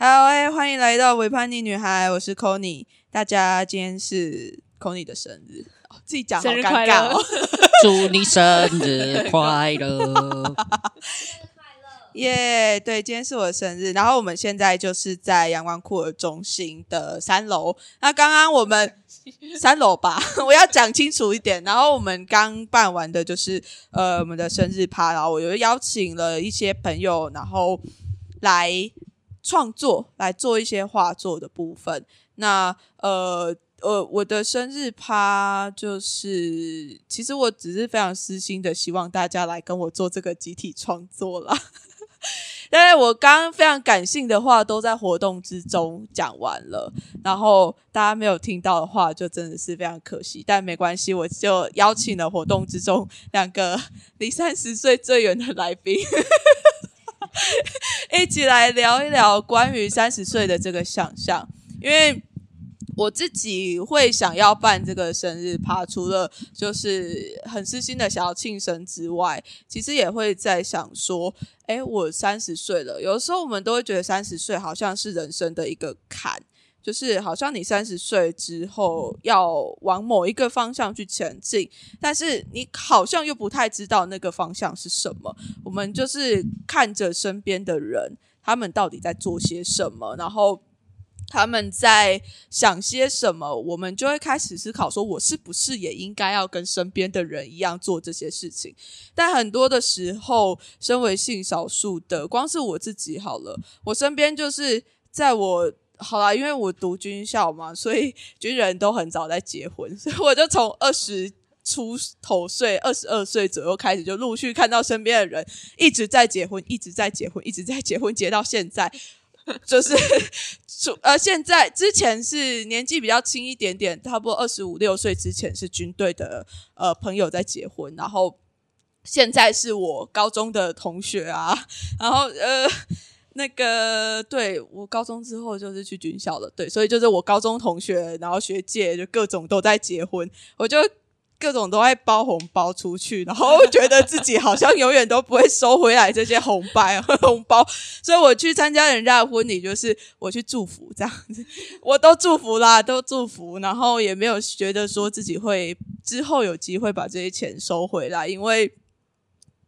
好，哎，欢迎来到伪叛逆女孩，我是 c o n y 大家今天是 c o n y 的生日，自己讲好尴尬哦。祝你生日 快乐！耶，对，今天是我的生日。然后我们现在就是在阳光酷儿中心的三楼。那刚刚我们三楼吧，我要讲清楚一点。然后我们刚办完的就是呃我们的生日趴，然后我又邀请了一些朋友，然后来。创作来做一些画作的部分。那呃呃，我的生日趴就是，其实我只是非常私心的，希望大家来跟我做这个集体创作啦。但是我刚刚非常感性的话都在活动之中讲完了，然后大家没有听到的话，就真的是非常可惜。但没关系，我就邀请了活动之中两个 离三十岁最远的来宾。一起来聊一聊关于三十岁的这个想象，因为我自己会想要办这个生日趴，除了就是很私心的想要庆生之外，其实也会在想说，诶，我三十岁了，有时候我们都会觉得三十岁好像是人生的一个坎。就是好像你三十岁之后要往某一个方向去前进，但是你好像又不太知道那个方向是什么。我们就是看着身边的人，他们到底在做些什么，然后他们在想些什么，我们就会开始思考：说我是不是也应该要跟身边的人一样做这些事情？但很多的时候，身为性少数的，光是我自己好了，我身边就是在我。好啦，因为我读军校嘛，所以军人都很早在结婚，所以我就从二十出头岁、二十二岁左右开始，就陆续看到身边的人一直在结婚，一直在结婚，一直在结婚，结到现在，就是呃，现在之前是年纪比较轻一点点，差不多二十五六岁之前是军队的呃朋友在结婚，然后现在是我高中的同学啊，然后呃。那个对我高中之后就是去军校了，对，所以就是我高中同学，然后学姐就各种都在结婚，我就各种都在包红包出去，然后觉得自己好像永远都不会收回来这些红包 红包，所以我去参加人家的婚礼，就是我去祝福这样子，我都祝福啦，都祝福，然后也没有觉得说自己会之后有机会把这些钱收回来，因为。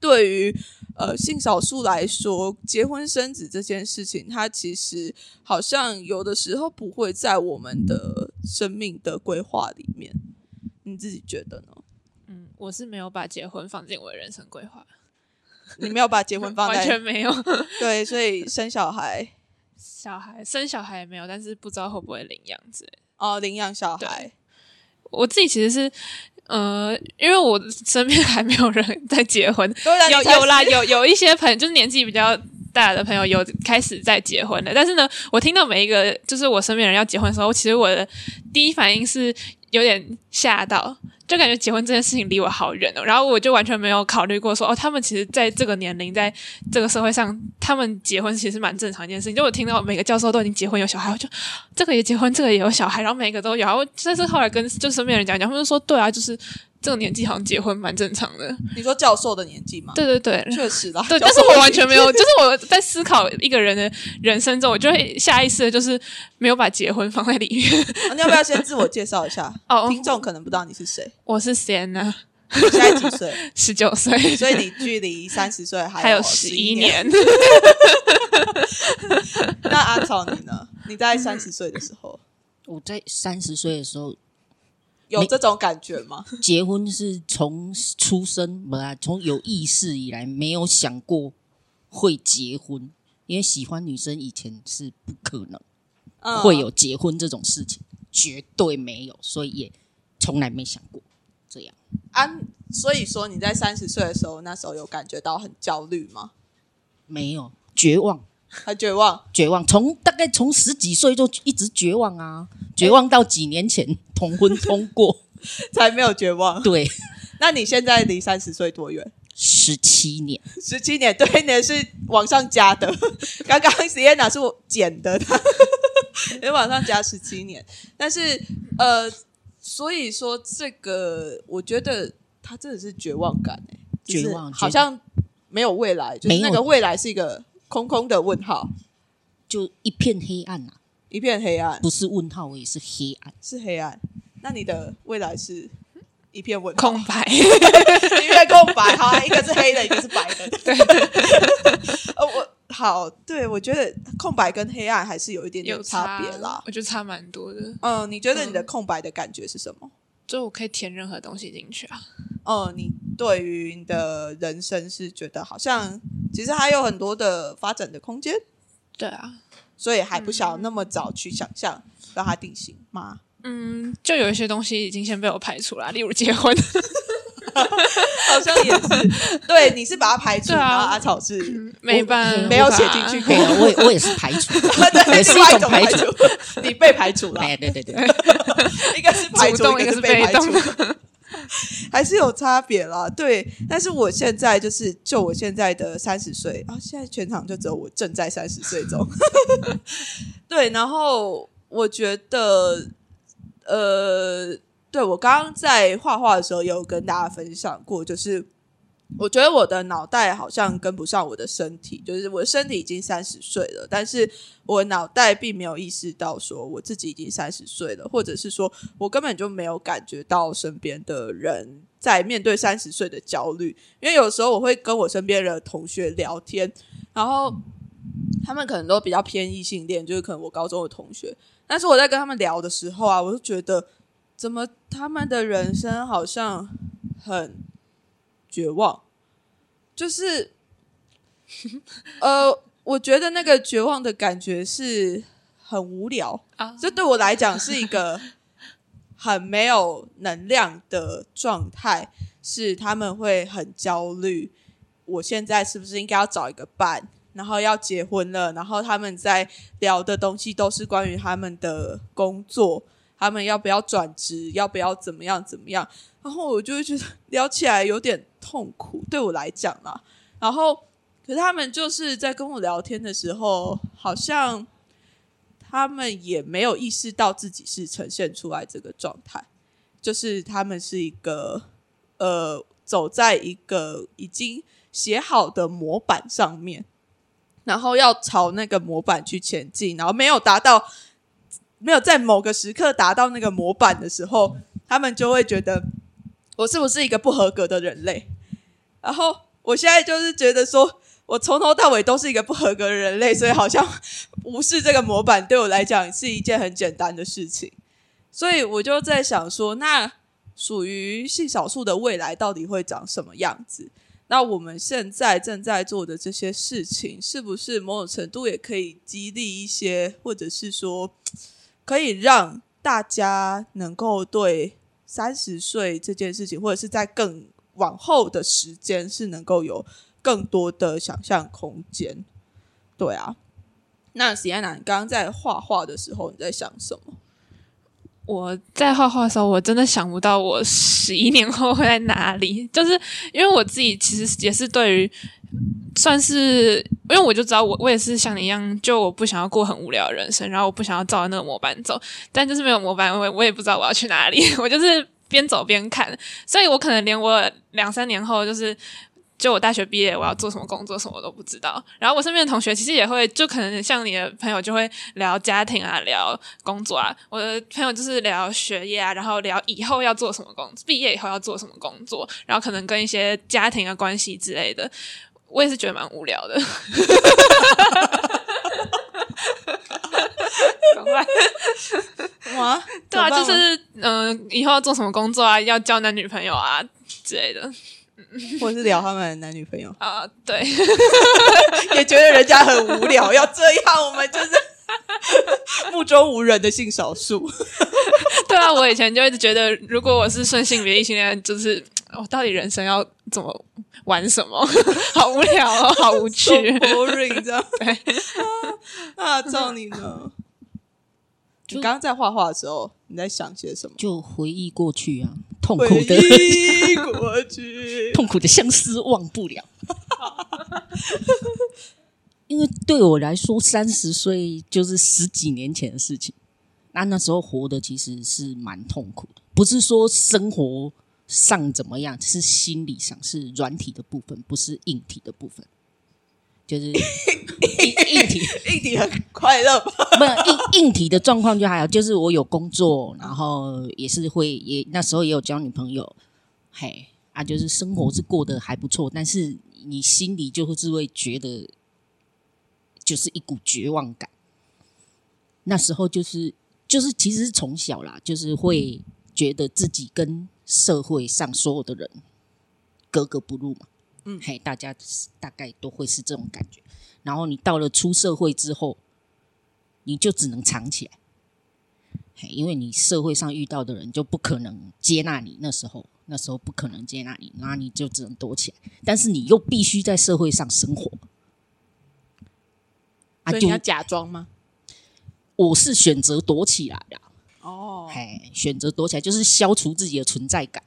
对于呃性少数来说，结婚生子这件事情，它其实好像有的时候不会在我们的生命的规划里面。你自己觉得呢？嗯，我是没有把结婚放进我的人生规划。你没有把结婚放在完全没有。对，所以生小孩，小孩生小孩也没有，但是不知道会不会领养之类。哦，领养小孩。我自己其实是。呃，因为我身边还没有人在结婚，有有啦，有有一些朋友就是年纪比较大的朋友有开始在结婚了，但是呢，我听到每一个就是我身边人要结婚的时候，其实我的第一反应是有点吓到。就感觉结婚这件事情离我好远哦，然后我就完全没有考虑过说哦，他们其实在这个年龄，在这个社会上，他们结婚其实蛮正常一件事情。就我听到每个教授都已经结婚有小孩，我就 这个也结婚，这个也有小孩，然后每个都有。然后但是后来跟就身边人讲讲，他们说对啊，就是。这个年纪好像结婚蛮正常的。你说教授的年纪吗？对对对，确实啦。对，但是我完全没有，就是我在思考一个人的人生中，我就会下意识的就是没有把结婚放在里面。你要不要先自我介绍一下？哦，听众可能不知道你是谁。我是 Sienna，现在几岁？十九岁。所以你距离三十岁还有十一年。那阿草你呢？你在三十岁的时候？我在三十岁的时候。有这种感觉吗？结婚是从出生，不啦，从有意识以来没有想过会结婚，因为喜欢女生以前是不可能会有结婚这种事情，绝对没有，所以也从来没想过这样。啊，所以说你在三十岁的时候，那时候有感觉到很焦虑吗？没有，绝望。很绝望，绝望。从大概从十几岁就一直绝望啊，绝望到几年前同婚通过 才没有绝望。对，那你现在离三十岁多远？十七年，十七年，对，你是往上加的。刚刚实验哪是我减的？你往上加十七年，但是呃，所以说这个，我觉得他真的是绝望感哎，绝望，好像没有未来，就是那个未来是一个。空空的问号，就一片黑暗啊，一片黑暗，不是问号，也是黑暗，是黑暗。那你的未来是一片问空白，一片空白。好，一个是黑的，一个是白的。对，呃，我好，对我觉得空白跟黑暗还是有一点点有差别啦。我觉得差蛮多的。嗯，你觉得你的空白的感觉是什么？就我可以填任何东西进去啊。哦，你对于你的人生是觉得好像其实还有很多的发展的空间，对啊，所以还不想那么早去想象让它定型吗？嗯，就有一些东西已经先被我排除了，例如结婚，好像也是。对，你是把它排除，然后阿草是没办没有写进去过，我我也是排除，也是一种排除，你被排除了。对对对对，一个 是排除，一个是被排除。还是有差别啦，对。但是我现在就是，就我现在的三十岁啊，现在全场就只有我正在三十岁中。对，然后我觉得，呃，对我刚刚在画画的时候有跟大家分享过，就是。我觉得我的脑袋好像跟不上我的身体，就是我的身体已经三十岁了，但是我脑袋并没有意识到说我自己已经三十岁了，或者是说我根本就没有感觉到身边的人在面对三十岁的焦虑。因为有时候我会跟我身边的同学聊天，然后他们可能都比较偏异性恋，就是可能我高中的同学，但是我在跟他们聊的时候啊，我就觉得怎么他们的人生好像很。绝望，就是，呃，我觉得那个绝望的感觉是很无聊啊，这对我来讲是一个很没有能量的状态，是他们会很焦虑，我现在是不是应该要找一个伴，然后要结婚了，然后他们在聊的东西都是关于他们的工作，他们要不要转职，要不要怎么样怎么样。然后我就会觉得聊起来有点痛苦，对我来讲啦。然后，可是他们就是在跟我聊天的时候，好像他们也没有意识到自己是呈现出来这个状态，就是他们是一个呃，走在一个已经写好的模板上面，然后要朝那个模板去前进，然后没有达到，没有在某个时刻达到那个模板的时候，他们就会觉得。我是不是一个不合格的人类？然后我现在就是觉得说，我从头到尾都是一个不合格的人类，所以好像无视这个模板对我来讲是一件很简单的事情。所以我就在想说，那属于性少数的未来到底会长什么样子？那我们现在正在做的这些事情，是不是某种程度也可以激励一些，或者是说可以让大家能够对？三十岁这件事情，或者是在更往后的时间，是能够有更多的想象空间。对啊，那史安娜，你刚刚在画画的时候，你在想什么？我在画画的时候，我真的想不到我十一年后会在哪里。就是因为我自己其实也是对于，算是因为我就知道我我也是像你一样，就我不想要过很无聊的人生，然后我不想要照着那个模板走。但就是没有模板，我我也不知道我要去哪里。我就是边走边看，所以我可能连我两三年后就是。就我大学毕业，我要做什么工作，什么都不知道。然后我身边的同学其实也会，就可能像你的朋友就会聊家庭啊，聊工作啊。我的朋友就是聊学业啊，然后聊以后要做什么工作，毕业以后要做什么工作，然后可能跟一些家庭的关系之类的。我也是觉得蛮无聊的。怎么 对啊，就是嗯，以后要做什么工作啊，要交男女朋友啊之类的。或是聊他们的男女朋友 啊，对，也觉得人家很无聊，要这样，我们就是目中无人的性少数。对啊，我以前就一直觉得，如果我是顺性别异性恋，就是我到底人生要怎么玩什么？好无聊哦，好无趣，boring 这样。啊，照你呢？你刚刚在画画的时候，你在想些什么？就回忆过去啊。痛苦的过去，痛苦的相思忘不了。因为对我来说，三十岁就是十几年前的事情。那那时候活的其实是蛮痛苦的，不是说生活上怎么样，是心理上，是软体的部分，不是硬体的部分。就是 硬硬体硬体很快乐，不硬硬体的状况就还好，就是我有工作，然后也是会也那时候也有交女朋友，嘿啊，就是生活是过得还不错，但是你心里就是会觉得就是一股绝望感。那时候就是就是其实是从小啦，就是会觉得自己跟社会上所有的人格格不入嘛。嗯，嘿，大家大概都会是这种感觉。然后你到了出社会之后，你就只能藏起来，嘿，因为你社会上遇到的人就不可能接纳你。那时候，那时候不可能接纳你，那你就只能躲起来。但是你又必须在社会上生活，啊，就要假装吗？我是选择躲起来的。哦，嘿，选择躲起来就是消除自己的存在感。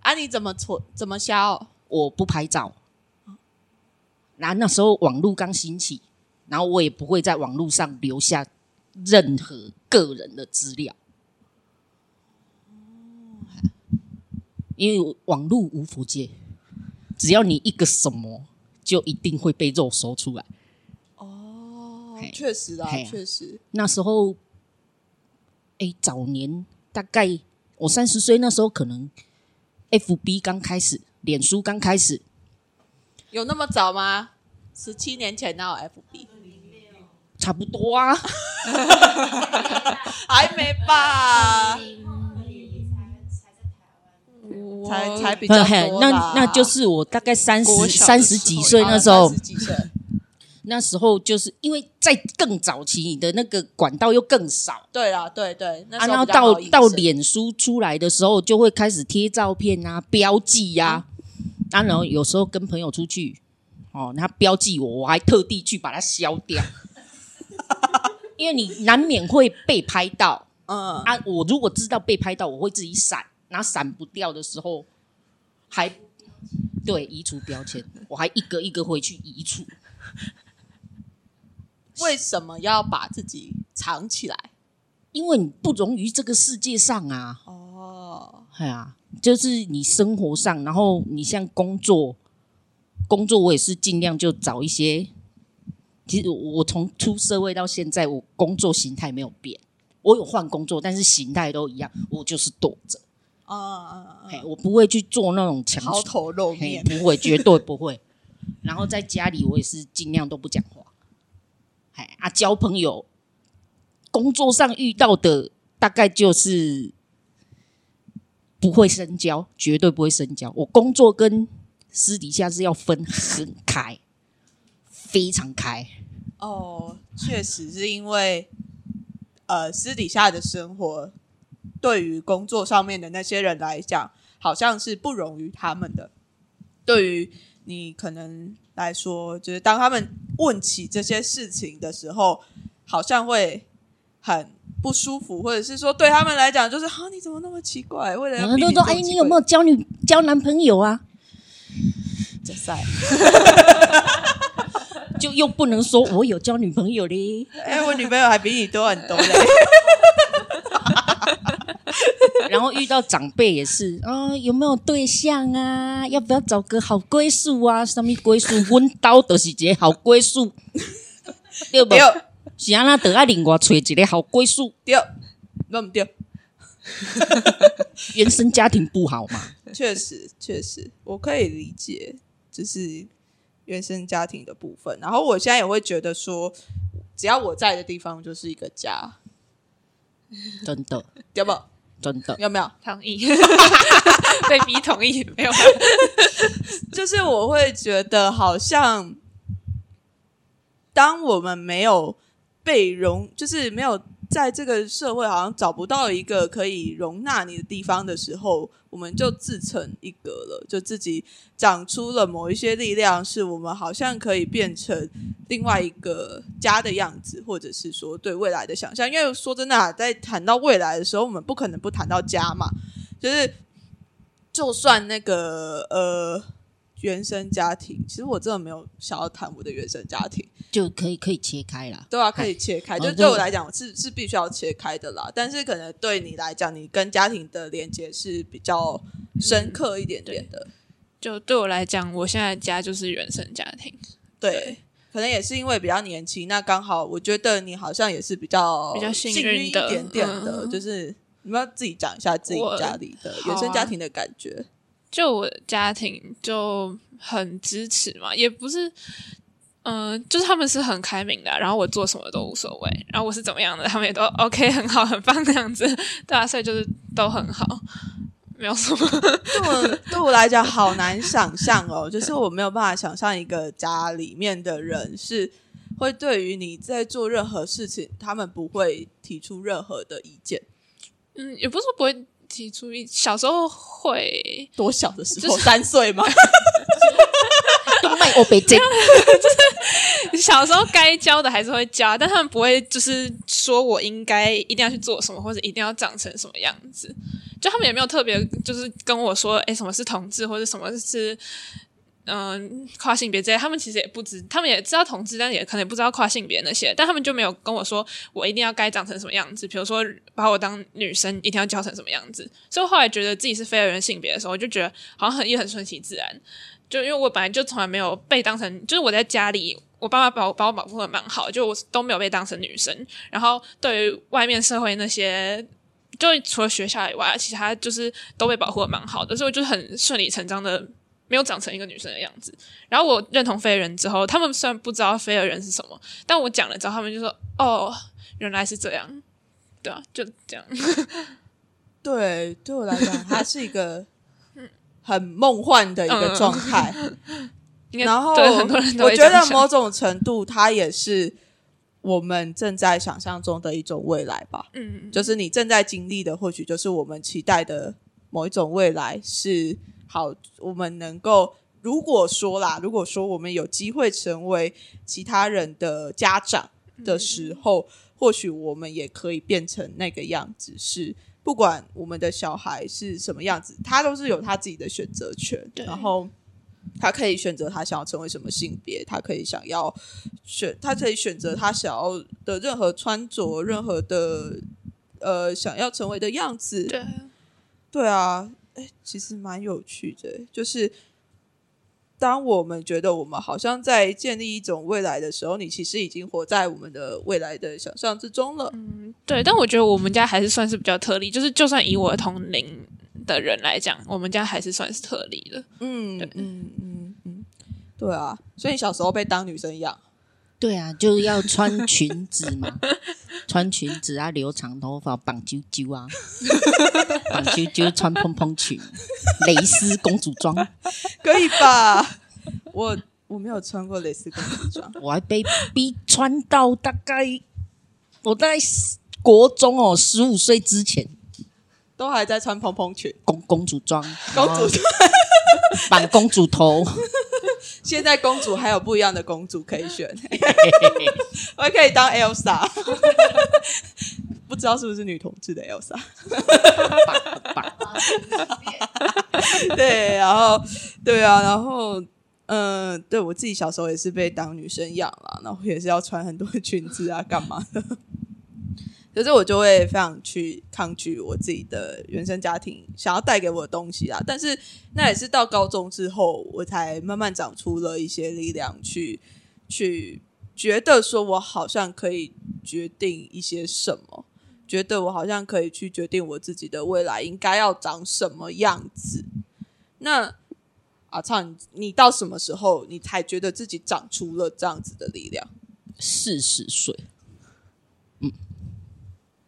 啊，你怎么存？怎么消？我不拍照，然后那时候网络刚兴起，然后我也不会在网络上留下任何个人的资料，因为网络无福界，只要你一个什么，就一定会被肉搜出来。哦，确实啊，确实。那时候，哎，早年大概我三十岁那时候，可能 FB 刚开始。脸书刚开始，有那么早吗？十七年前那有 FB，差不多啊，还没吧？才才比较多那那就是我大概三十三十几岁那时候，那时候就是因为在更早期，你的那个管道又更少。对啦，对对。然后到到脸书出来的时候，就会开始贴照片啊，标记呀。当然，有时候跟朋友出去，哦，他标记我，我还特地去把它消掉，因为你难免会被拍到。嗯啊，我如果知道被拍到，我会自己闪，然后闪不掉的时候，还对移除标签，我还一个一个回去移除。为什么要把自己藏起来？因为你不容于这个世界上啊。哦，哎呀。就是你生活上，然后你像工作，工作我也是尽量就找一些。其实我从出社会到现在，我工作形态没有变，我有换工作，但是形态都一样，我就是躲着。啊啊啊！我不会去做那种强抛头露面，不会，绝对不会。然后在家里，我也是尽量都不讲话。哎啊，交朋友，工作上遇到的大概就是。不会深交，绝对不会深交。我工作跟私底下是要分很开，非常开。哦，确实是因为，呃，私底下的生活对于工作上面的那些人来讲，好像是不容于他们的。对于你可能来说，就是当他们问起这些事情的时候，好像会很。不舒服，或者是说对他们来讲，就是啊，你怎么那么奇怪？为了都说，哎，你有没有交女交男朋友啊？这赛，就又不能说我有交女朋友嘞。哎，我女朋友还比你多很多嘞。然后遇到长辈也是啊，有没有对象啊？要不要找个好归宿啊？什么归宿？温刀都是个好归宿，对不？是安那得爱另外找一个好归宿，对，那么对。原生家庭不好嘛？确实，确实，我可以理解，就是原生家庭的部分。然后我现在也会觉得说，只要我在的地方就是一个家，真的，对不？真的，有没有同意？被逼同意没有？就是我会觉得，好像当我们没有。被容就是没有在这个社会，好像找不到一个可以容纳你的地方的时候，我们就自成一格了，就自己长出了某一些力量，是我们好像可以变成另外一个家的样子，或者是说对未来的想象。因为说真的，在谈到未来的时候，我们不可能不谈到家嘛，就是就算那个呃。原生家庭，其实我真的没有想要谈我的原生家庭，就可以可以切开啦，对啊，可以切开，就对我来讲是是必须要切开的啦。但是可能对你来讲，你跟家庭的连接是比较深刻一点点的。就对我来讲，我现在家就是原生家庭。对，可能也是因为比较年轻，那刚好我觉得你好像也是比较比较幸运一点点的，就是你要自己讲一下自己家里的原生家庭的感觉。就我家庭就很支持嘛，也不是，嗯，就是他们是很开明的，然后我做什么都无所谓，然后我是怎么样的，他们也都 OK，很好，很棒这样子，对啊，所以就是都很好，没有什么。对我 对我来讲好难想象哦，就是我没有办法想象一个家里面的人是会对于你在做任何事情，他们不会提出任何的意见。嗯，也不是说不会。提出一小时候会多小的时候，三岁吗？东卖我北京，就是 小时候该教的还是会教，但他们不会就是说我应该一定要去做什么，或者一定要长成什么样子。就他们也没有特别就是跟我说，哎，什么是同志，或者什么是。嗯，跨性别这些，他们其实也不知，他们也知道同志，但也可能不知道跨性别那些，但他们就没有跟我说，我一定要该长成什么样子。比如说，把我当女生，一定要教成什么样子。所以后来觉得自己是非二元性别的时候，我就觉得好像很也很顺其自然。就因为我本来就从来没有被当成，就是我在家里，我爸妈把我把我保护的蛮好，就我都没有被当成女生。然后对于外面社会那些，就除了学校以外，其他就是都被保护的蛮好的，所以我就很顺理成章的。没有长成一个女生的样子。然后我认同非人之后，他们虽然不知道非人是什么，但我讲了之后，他们就说：“哦，原来是这样。”对啊，就这样。对，对我来讲，它是一个很梦幻的一个状态。然后，我觉得某种程度，它也是我们正在想象中的一种未来吧。嗯，就是你正在经历的，或许就是我们期待的某一种未来是。好，我们能够如果说啦，如果说我们有机会成为其他人的家长的时候，或许我们也可以变成那个样子。是不管我们的小孩是什么样子，他都是有他自己的选择权。然后他可以选择他想要成为什么性别，他可以想要选，他可以选择他想要的任何穿着，任何的呃想要成为的样子。对，对啊。哎，其实蛮有趣的，就是当我们觉得我们好像在建立一种未来的时候，你其实已经活在我们的未来的想象之中了。嗯，对。但我觉得我们家还是算是比较特例，就是就算以我同龄的人来讲，我们家还是算是特例的。嗯嗯嗯嗯，对啊。所以你小时候被当女生养。对啊，就是要穿裙子嘛，穿裙子啊，留长头发，绑揪揪啊，绑揪揪，穿蓬蓬裙，蕾丝公主装，可以吧？我我没有穿过蕾丝公主装，我还被逼穿到大概我在国中哦，十五岁之前都还在穿蓬蓬裙，公公主装，公主装，绑公主头。现在公主还有不一样的公主可以选，我还可以当 Elsa，不知道是不是女同志的 Elsa。对，然后对啊，然后嗯，对我自己小时候也是被当女生养了，然后也是要穿很多裙子啊，干嘛的。可是我就会非常去抗拒我自己的原生家庭想要带给我的东西啊！但是那也是到高中之后，我才慢慢长出了一些力量，去去觉得说我好像可以决定一些什么，觉得我好像可以去决定我自己的未来应该要长什么样子。那阿畅，你到什么时候你才觉得自己长出了这样子的力量？四十岁。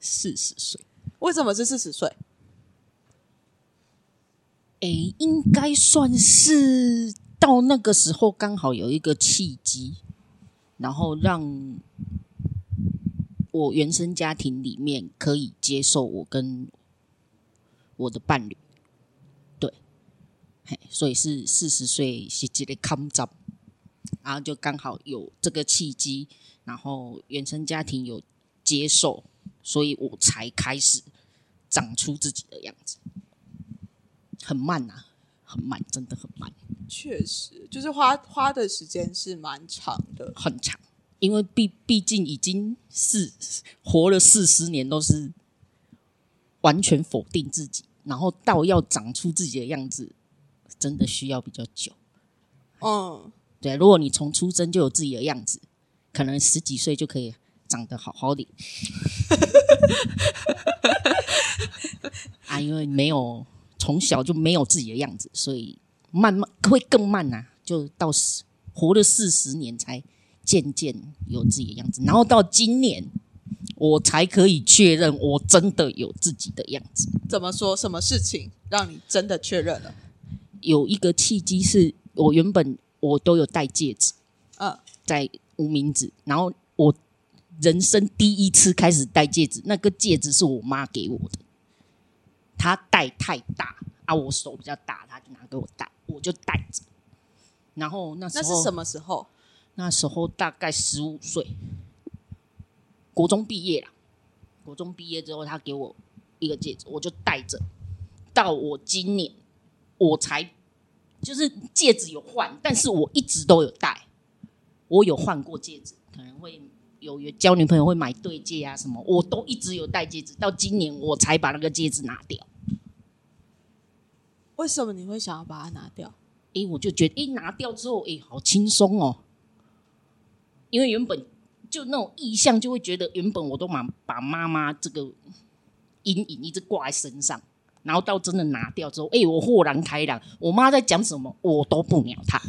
四十岁，为什么是四十岁？哎，应该算是到那个时候刚好有一个契机，然后让我原生家庭里面可以接受我跟我的伴侣，对，嘿，所以是四十岁是这个康长，然后就刚好有这个契机，然后原生家庭有接受。所以我才开始长出自己的样子，很慢呐，很慢，真的很慢。确实，就是花花的时间是蛮长的，很长。因为毕毕竟已经是活了四十年，都是完全否定自己，然后到要长出自己的样子，真的需要比较久。嗯，对，如果你从出生就有自己的样子，可能十几岁就可以长得好好的。啊，因为没有从小就没有自己的样子，所以慢慢会更慢呐，就到活了四十年才渐渐有自己的样子，然后到今年我才可以确认我真的有自己的样子。怎么说？什么事情让你真的确认了？有一个契机是我原本我都有戴戒指，嗯，在无名指，然后我人生第一次开始戴戒指，那个戒指是我妈给我的，她戴太大啊，我手比较大，她就拿给我戴，我就戴着。然后那时候那是什么时候？那时候大概十五岁，国中毕业了。国中毕业之后，他给我一个戒指，我就戴着。到我今年，我才就是戒指有换，但是我一直都有戴。我有换过戒指，可能会有有交女朋友会买对戒啊什么，我都一直有戴戒指。到今年我才把那个戒指拿掉。为什么你会想要把它拿掉？诶，我就觉得，诶，拿掉之后，诶，好轻松哦。因为原本就那种意向，就会觉得原本我都把把妈妈这个阴影一直挂在身上，然后到真的拿掉之后，哎，我豁然开朗。我妈在讲什么，我都不鸟她。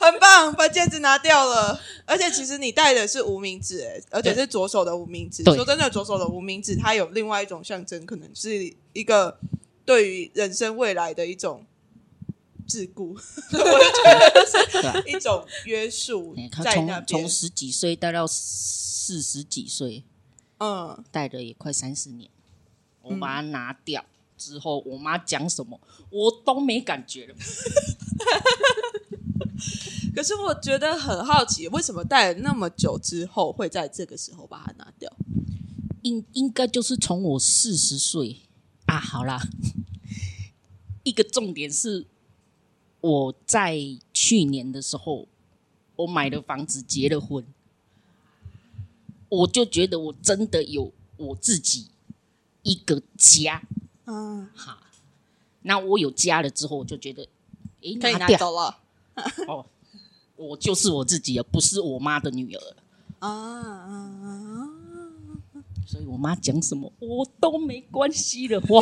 很棒，把戒指拿掉了。而且其实你戴的是无名指，哎，而且是左手的无名指。说真的，左手的无名指它有另外一种象征，可能是一个对于人生未来的一种桎梏，我觉得是一种约束。在那从从十几岁戴到四十几岁，嗯，戴了也快三十年。我把它拿掉之后，我妈讲什么我都没感觉了。可是我觉得很好奇，为什么戴了那么久之后，会在这个时候把它拿掉？应应该就是从我四十岁啊，好啦，一个重点是我在去年的时候，我买了房子，结了婚，我就觉得我真的有我自己一个家，嗯，好，那我有家了之后，我就觉得，哎，可以拿走了。哦，我就是我自己而，不是我妈的女儿啊！所以我妈讲什么我都没关系的哇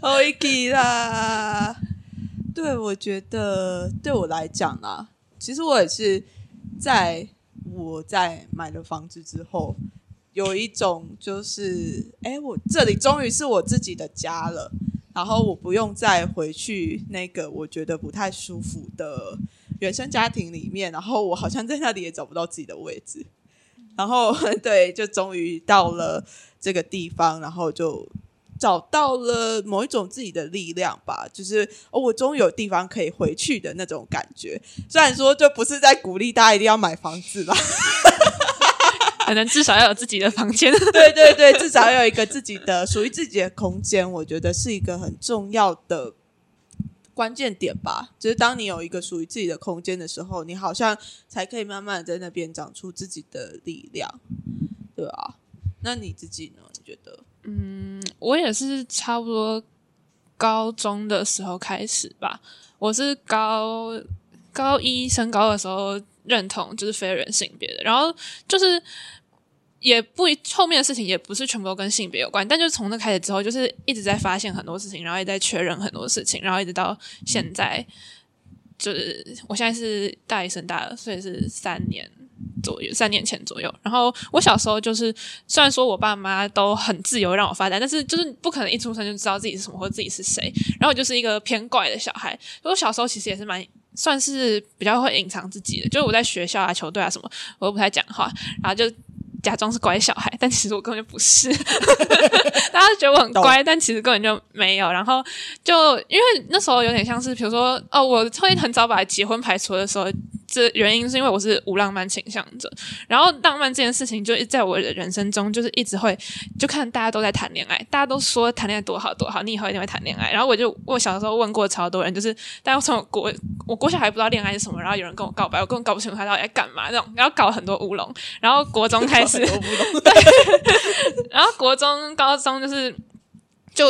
，OK 啦。对，我觉得对我来讲啦，其实我也是在我在买了房子之后，有一种就是，哎，我这里终于是我自己的家了。然后我不用再回去那个我觉得不太舒服的原生家庭里面，然后我好像在那里也找不到自己的位置，然后 对，就终于到了这个地方，然后就找到了某一种自己的力量吧，就是哦，我终于有地方可以回去的那种感觉。虽然说就不是在鼓励大家一定要买房子吧。可能至少要有自己的房间，对对对，至少要有一个自己的属于自己的空间，我觉得是一个很重要的关键点吧。就是当你有一个属于自己的空间的时候，你好像才可以慢慢在那边长出自己的力量，对啊。那你自己呢？你觉得？嗯，我也是差不多高中的时候开始吧。我是高高一升高的时候认同就是非人性别的，然后就是。也不后面的事情也不是全部都跟性别有关，但就是从那开始之后，就是一直在发现很多事情，然后也在确认很多事情，然后一直到现在，就是我现在是大一升大二，所以是三年左右，三年前左右。然后我小时候就是，虽然说我爸妈都很自由让我发展，但是就是不可能一出生就知道自己是什么或者自己是谁。然后我就是一个偏怪的小孩，我小时候其实也是蛮算是比较会隐藏自己的，就是我在学校啊、球队啊什么，我都不太讲话，然后就。假装是乖小孩，但其实我根本就不是。大家觉得我很乖，但其实根本就没有。然后就因为那时候有点像是，比如说哦，我会很早把结婚排除的时候。这原因是因为我是无浪漫倾向者，然后浪漫这件事情就在我的人生中就是一直会就看大家都在谈恋爱，大家都说谈恋爱多好多好，你以后一定会谈恋爱。然后我就我小的时候问过超多人，就是大家从国我国小还不知道恋爱是什么，然后有人跟我告白，我根本搞不清楚他到底在干嘛那种，然后搞很多乌龙。然后国中开始，对，然后国中高中就是就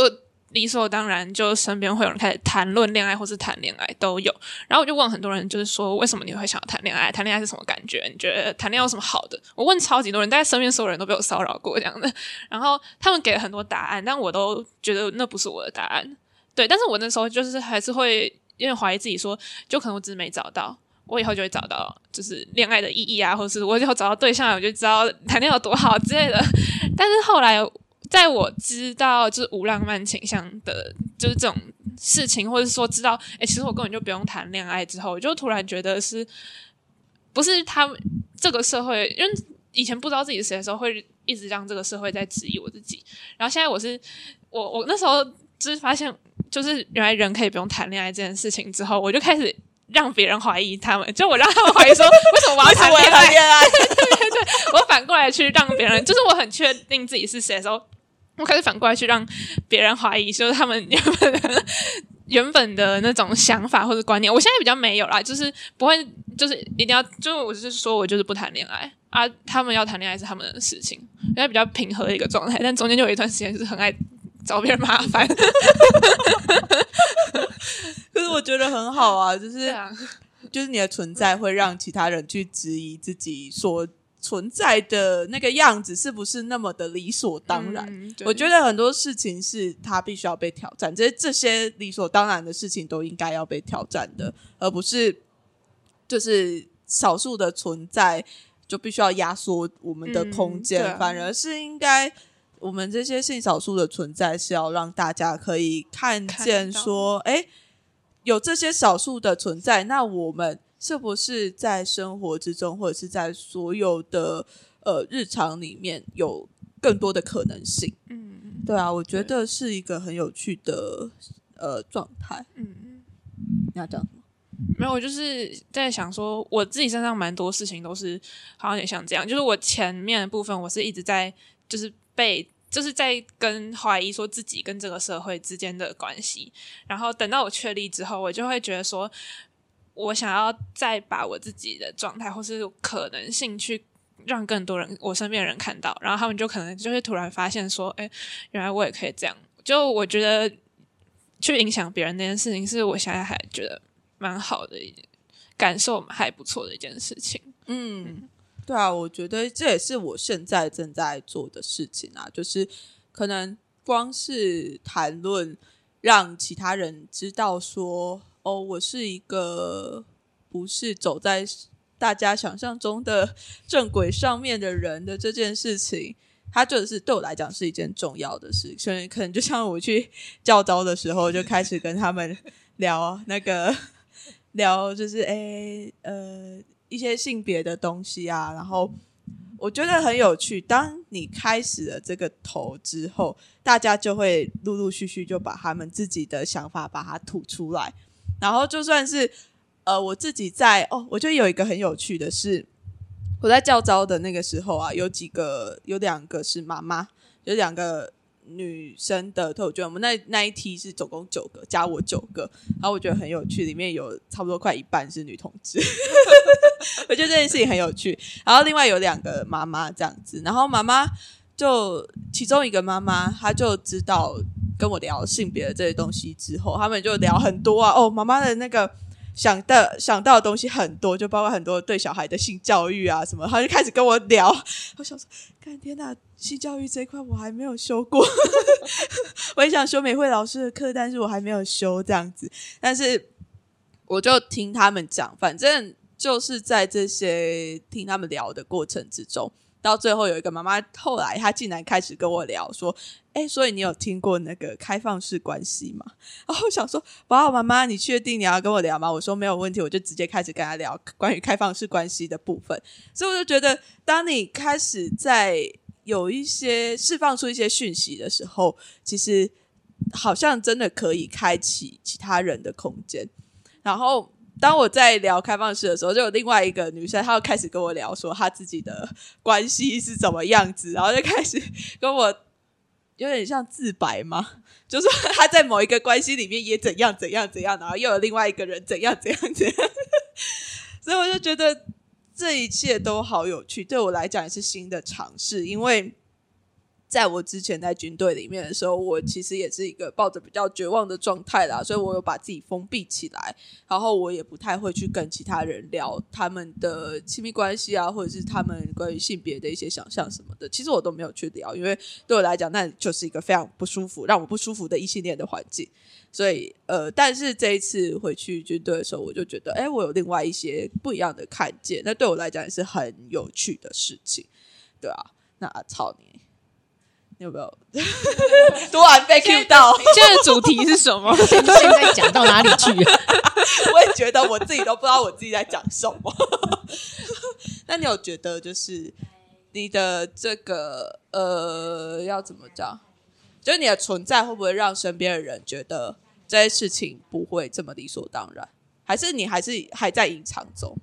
理所当然，就身边会有人开始谈论恋爱或是谈恋爱都有。然后我就问很多人，就是说为什么你会想要谈恋爱？谈恋爱是什么感觉？你觉得谈恋爱有什么好的？我问超级多人，大概身边所有人都被我骚扰过这样的。然后他们给了很多答案，但我都觉得那不是我的答案。对，但是我那时候就是还是会因为怀疑自己，说就可能我只是没找到。我以后就会找到，就是恋爱的意义啊，或者是我以后找到对象，我就知道谈恋爱有多好之类的。但是后来，在我知道就是无浪漫倾向的，就是这种事情，或者说知道，哎，其实我根本就不用谈恋爱之后，我就突然觉得是，不是他们这个社会，因为以前不知道自己是谁的时候，会一直让这个社会在质疑我自己。然后现在我是我，我那时候就是发现，就是原来人可以不用谈恋爱这件事情之后，我就开始。让别人怀疑他们，就我让他们怀疑说，为什么我要谈恋爱？对对对，我反过来去让别人，就是我很确定自己是谁的时候，我开始反过来去让别人怀疑，就是他们原本原本的那种想法或者观念。我现在比较没有啦，就是不会，就是一定要，就我就是说我就是不谈恋爱啊，他们要谈恋爱是他们的事情，现在比较平和的一个状态。但中间就有一段时间是很爱找别人麻烦。可是我觉得很好啊，就是就是你的存在会让其他人去质疑自己所存在的那个样子是不是那么的理所当然。我觉得很多事情是他必须要被挑战，这这些理所当然的事情都应该要被挑战的，而不是就是少数的存在就必须要压缩我们的空间，反而是应该。我们这些性少数的存在是要让大家可以看见，说，哎，有这些少数的存在，那我们是不是在生活之中，或者是在所有的呃日常里面有更多的可能性？嗯，对啊，我觉得是一个很有趣的呃状态。嗯嗯，你要讲什么？没有，我就是在想说，我自己身上蛮多事情都是好像也像这样，就是我前面的部分，我是一直在就是。被就是在跟怀疑说自己跟这个社会之间的关系，然后等到我确立之后，我就会觉得说，我想要再把我自己的状态或是可能性去让更多人我身边人看到，然后他们就可能就会突然发现说，哎，原来我也可以这样。就我觉得去影响别人那件事情，是我现在还觉得蛮好的一感受，还不错的一件事情。嗯。对啊，我觉得这也是我现在正在做的事情啊，就是可能光是谈论让其他人知道说，哦，我是一个不是走在大家想象中的 正轨上面的人的这件事情，它就是对我来讲是一件重要的事。所以可能就像我去教招的时候，就开始跟他们聊那个聊，就是哎呃。一些性别的东西啊，然后我觉得很有趣。当你开始了这个头之后，大家就会陆陆续续就把他们自己的想法把它吐出来。然后就算是呃，我自己在哦，我觉得有一个很有趣的是，我在教招的那个时候啊，有几个有两个是妈妈，有两个。女生的脱口秀，我们那那一梯是总共九个，加我九个，然后我觉得很有趣，里面有差不多快一半是女同志，我觉得这件事情很有趣。然后另外有两个妈妈这样子，然后妈妈就其中一个妈妈，她就知道跟我聊性别的这些东西之后，他们就聊很多啊，哦，妈妈的那个。想的想到的东西很多，就包括很多对小孩的性教育啊什么，他就开始跟我聊。我想说，看天哪，性教育这一块我还没有修过，我也想修美惠老师的课，但是我还没有修这样子。但是我就听他们讲，反正就是在这些听他们聊的过程之中。到最后有一个妈妈，后来她竟然开始跟我聊说：“哎，所以你有听过那个开放式关系吗？”然后我想说：“哇，妈妈，你确定你要跟我聊吗？”我说：“没有问题。”我就直接开始跟她聊关于开放式关系的部分。所以我就觉得，当你开始在有一些释放出一些讯息的时候，其实好像真的可以开启其他人的空间，然后。当我在聊开放式的时候，就有另外一个女生，她又开始跟我聊说她自己的关系是怎么样子，然后就开始跟我有点像自白嘛，就说她在某一个关系里面也怎样怎样怎样，然后又有另外一个人怎样怎样怎样，所以我就觉得这一切都好有趣，对我来讲也是新的尝试，因为在我之前在军队里面的时候，我其实也是一个抱着比较绝望的状态啦，所以我有把自己封闭起来，然后我也不太会去跟其他人聊他们的亲密关系啊，或者是他们关于性别的一些想象什么的，其实我都没有去聊，因为对我来讲，那就是一个非常不舒服、让我不舒服的异性恋的环境。所以，呃，但是这一次回去军队的时候，我就觉得，哎，我有另外一些不一样的看见，那对我来讲也是很有趣的事情，对啊，那操你！有没有？突然被 Q 到，现在的主题是什么？现在讲到哪里去？我也觉得我自己都不知道我自己在讲什么。那你有觉得，就是你的这个呃，要怎么讲？就是你的存在会不会让身边的人觉得这些事情不会这么理所当然？还是你还是还在隐藏中？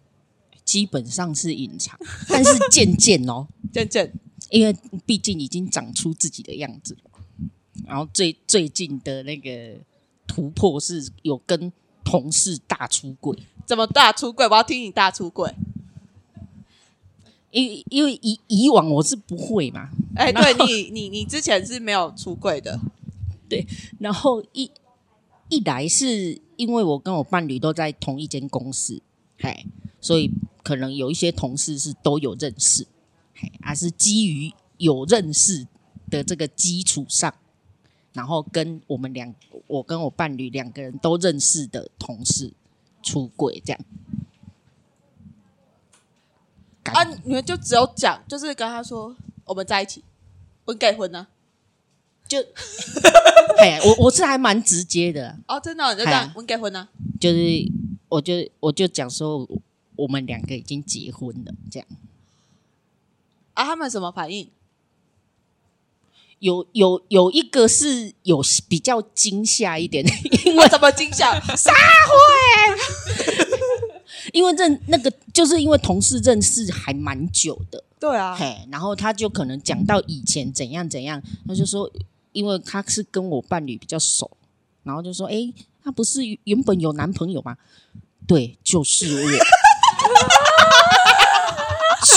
基本上是隐藏，但是渐渐哦，渐渐。因为毕竟已经长出自己的样子了，然后最最近的那个突破是有跟同事大出轨。怎么大出轨？我要听你大出轨。因因为以以往我是不会嘛。哎，对你你你之前是没有出轨的。对，然后一一来是因为我跟我伴侣都在同一间公司，哎，所以可能有一些同事是都有认识。而是基于有认识的这个基础上，然后跟我们两，我跟我伴侣两个人都认识的同事出轨，这样。啊，你们就只有讲，就是跟他说我们在一起，我结婚呢，就，哎，我我是还蛮直接的哦，真的，就这样，我结婚呢，就是，我就我就讲说，我们两个已经结婚了，这样。啊，他们什么反应？有有有一个是有比较惊吓一点，因为 怎么惊吓？撒会？因为认那个就是因为同事认识还蛮久的，对啊，嘿，然后他就可能讲到以前怎样怎样，他就说，因为他是跟我伴侣比较熟，然后就说，哎，他不是原本有男朋友吗？对，就是我。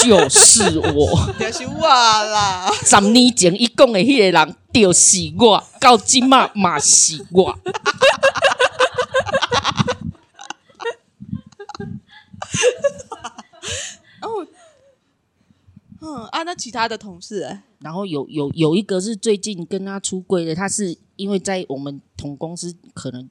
就是我，就是我啦！十年前一讲的迄个人就是我，到今嘛嘛是我。哦，嗯啊，那其他的同事哎，然后有有有一个是最近跟他出柜的，他是因为在我们同公司，可能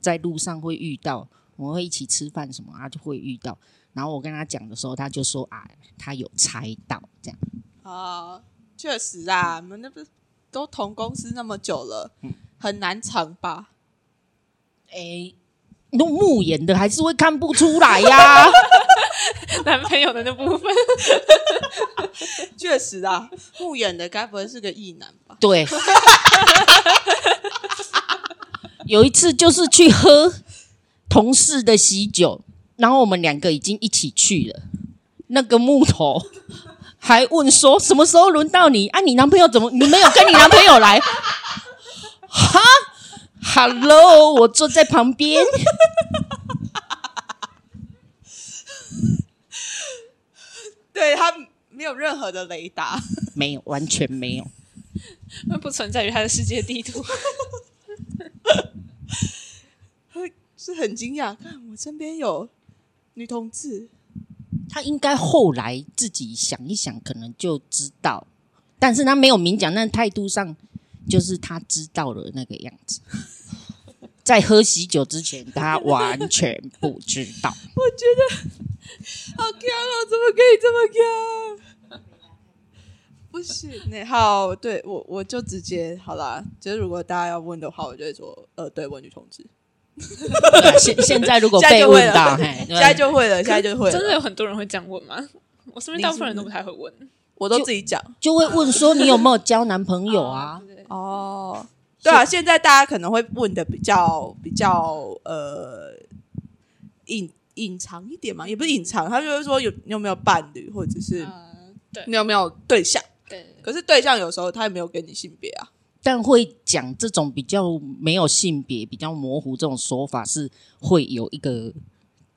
在路上会遇到，我们会一起吃饭什么，他就会遇到。然后我跟他讲的时候，他就说：“啊，他有猜到这样。”啊，确实啊，你们那不都同公司那么久了，很难藏吧？哎，用木眼的还是会看不出来呀。男朋友的那部分，确实啊，木眼的该不会是个异男吧？对。有一次就是去喝同事的喜酒。然后我们两个已经一起去了，那个木头还问说什么时候轮到你？啊，你男朋友怎么你没有跟你男朋友来？哈，Hello，我坐在旁边，对他没有任何的雷达，没有，完全没有，那不存在于他的世界地图。是很惊讶，看我身边有。女同志，她应该后来自己想一想，可能就知道，但是她没有明讲，但态度上就是她知道了那个样子。在喝喜酒之前，她完全不知道。我觉得好强哦，怎么可以这么强？不行，那好，对我我就直接好啦。就是如果大家要问的话，我就会说，呃，对我女同志。现现在如果被问到，现在就会了，现在就会。真的有很多人会这样问吗？我身边大部分人都不太会问，我都自己讲，就会问说你有没有交男朋友啊？哦，对啊，现在大家可能会问的比较比较呃隐隐藏一点嘛，也不是隐藏，他就是说有你有没有伴侣，或者是你有没有对象？对，可是对象有时候他也没有给你性别啊。但会讲这种比较没有性别、比较模糊这种说法，是会有一个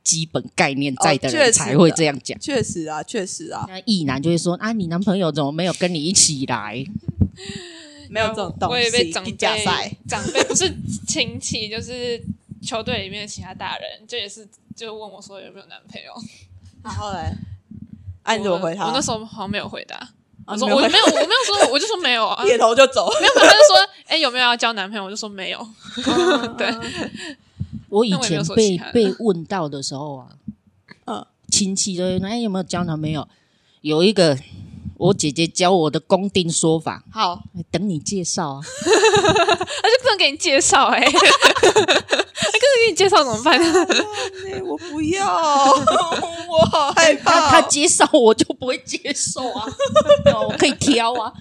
基本概念在的人才会这样讲。确实啊，确实啊。那异男就会说：“啊，你男朋友怎么没有跟你一起来？” 没有这种东西。我也被长辈长辈不是亲戚，就是球队里面的其他大人，就也是就问我说有没有男朋友。然后嘞，啊，你怎么回他？我那时候好像没有回答。我说我没有，我没有说，我就说没有啊。点头就走。没有，他就说，哎，有没有要交男朋友？我就说没有。对，我以前被被问到的时候啊，嗯，亲戚都会说哎有没有交男朋友？有一个我姐姐教我的公定说法，好，哎等你介绍啊。他就不能给你介绍，哎，他跟着给你介绍怎么办？哎我不要，我好害怕。他介绍我就不会接受啊，哦我可以挑啊。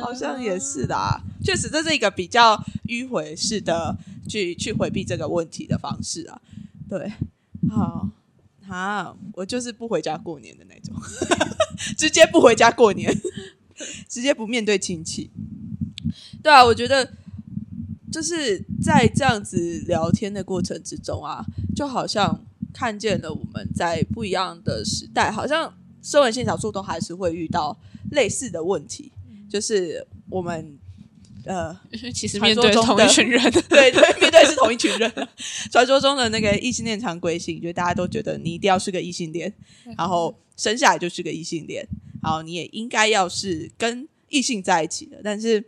好像也是的啊，确实这是一个比较迂回式的去去回避这个问题的方式啊。对，好啊，我就是不回家过年的那种，直接不回家过年，直接不面对亲戚。对啊，我觉得就是在这样子聊天的过程之中啊，就好像看见了我们在不一样的时代，好像身为性少数都还是会遇到类似的问题，就是我们呃，其实面对同一群人，对对，面对是同一群人。传说中的那个异性恋常规性，就大家都觉得你一定要是个异性恋，然后生下来就是个异性恋，然后你也应该要是跟异性在一起的，但是。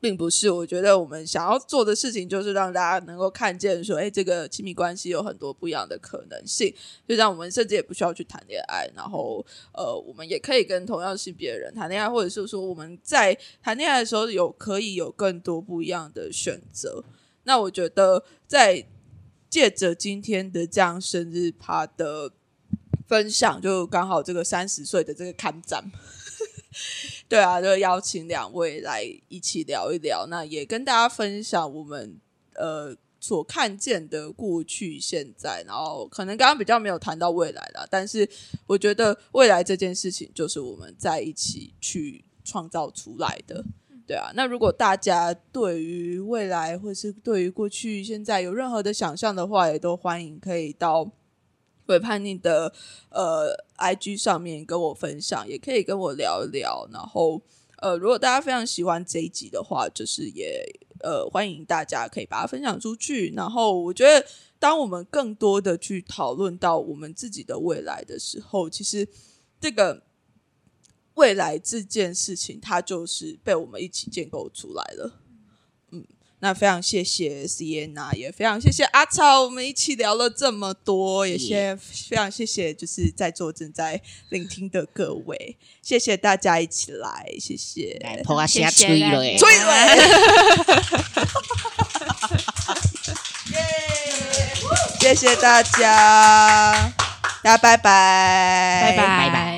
并不是，我觉得我们想要做的事情就是让大家能够看见，说，哎，这个亲密关系有很多不一样的可能性，就像我们甚至也不需要去谈恋爱，然后，呃，我们也可以跟同样性别的人谈恋爱，或者是说我们在谈恋爱的时候有可以有更多不一样的选择。那我觉得，在借着今天的这样生日趴的分享，就刚好这个三十岁的这个看展。对啊，就邀请两位来一起聊一聊，那也跟大家分享我们呃所看见的过去、现在，然后可能刚刚比较没有谈到未来啦，但是我觉得未来这件事情就是我们在一起去创造出来的。对啊，那如果大家对于未来或是对于过去、现在有任何的想象的话，也都欢迎可以到。会叛逆的呃，IG 上面跟我分享，也可以跟我聊一聊。然后呃，如果大家非常喜欢这一集的话，就是也呃欢迎大家可以把它分享出去。然后我觉得，当我们更多的去讨论到我们自己的未来的时候，其实这个未来这件事情，它就是被我们一起建构出来了。那非常谢谢 C N 啊，也非常谢谢阿超，我们一起聊了这么多，也谢非常谢谢就是在座正在聆听的各位，谢谢大家一起来，谢谢，头啊下吹了哎，吹了，耶，谢谢大家，大家拜。拜，拜。拜拜。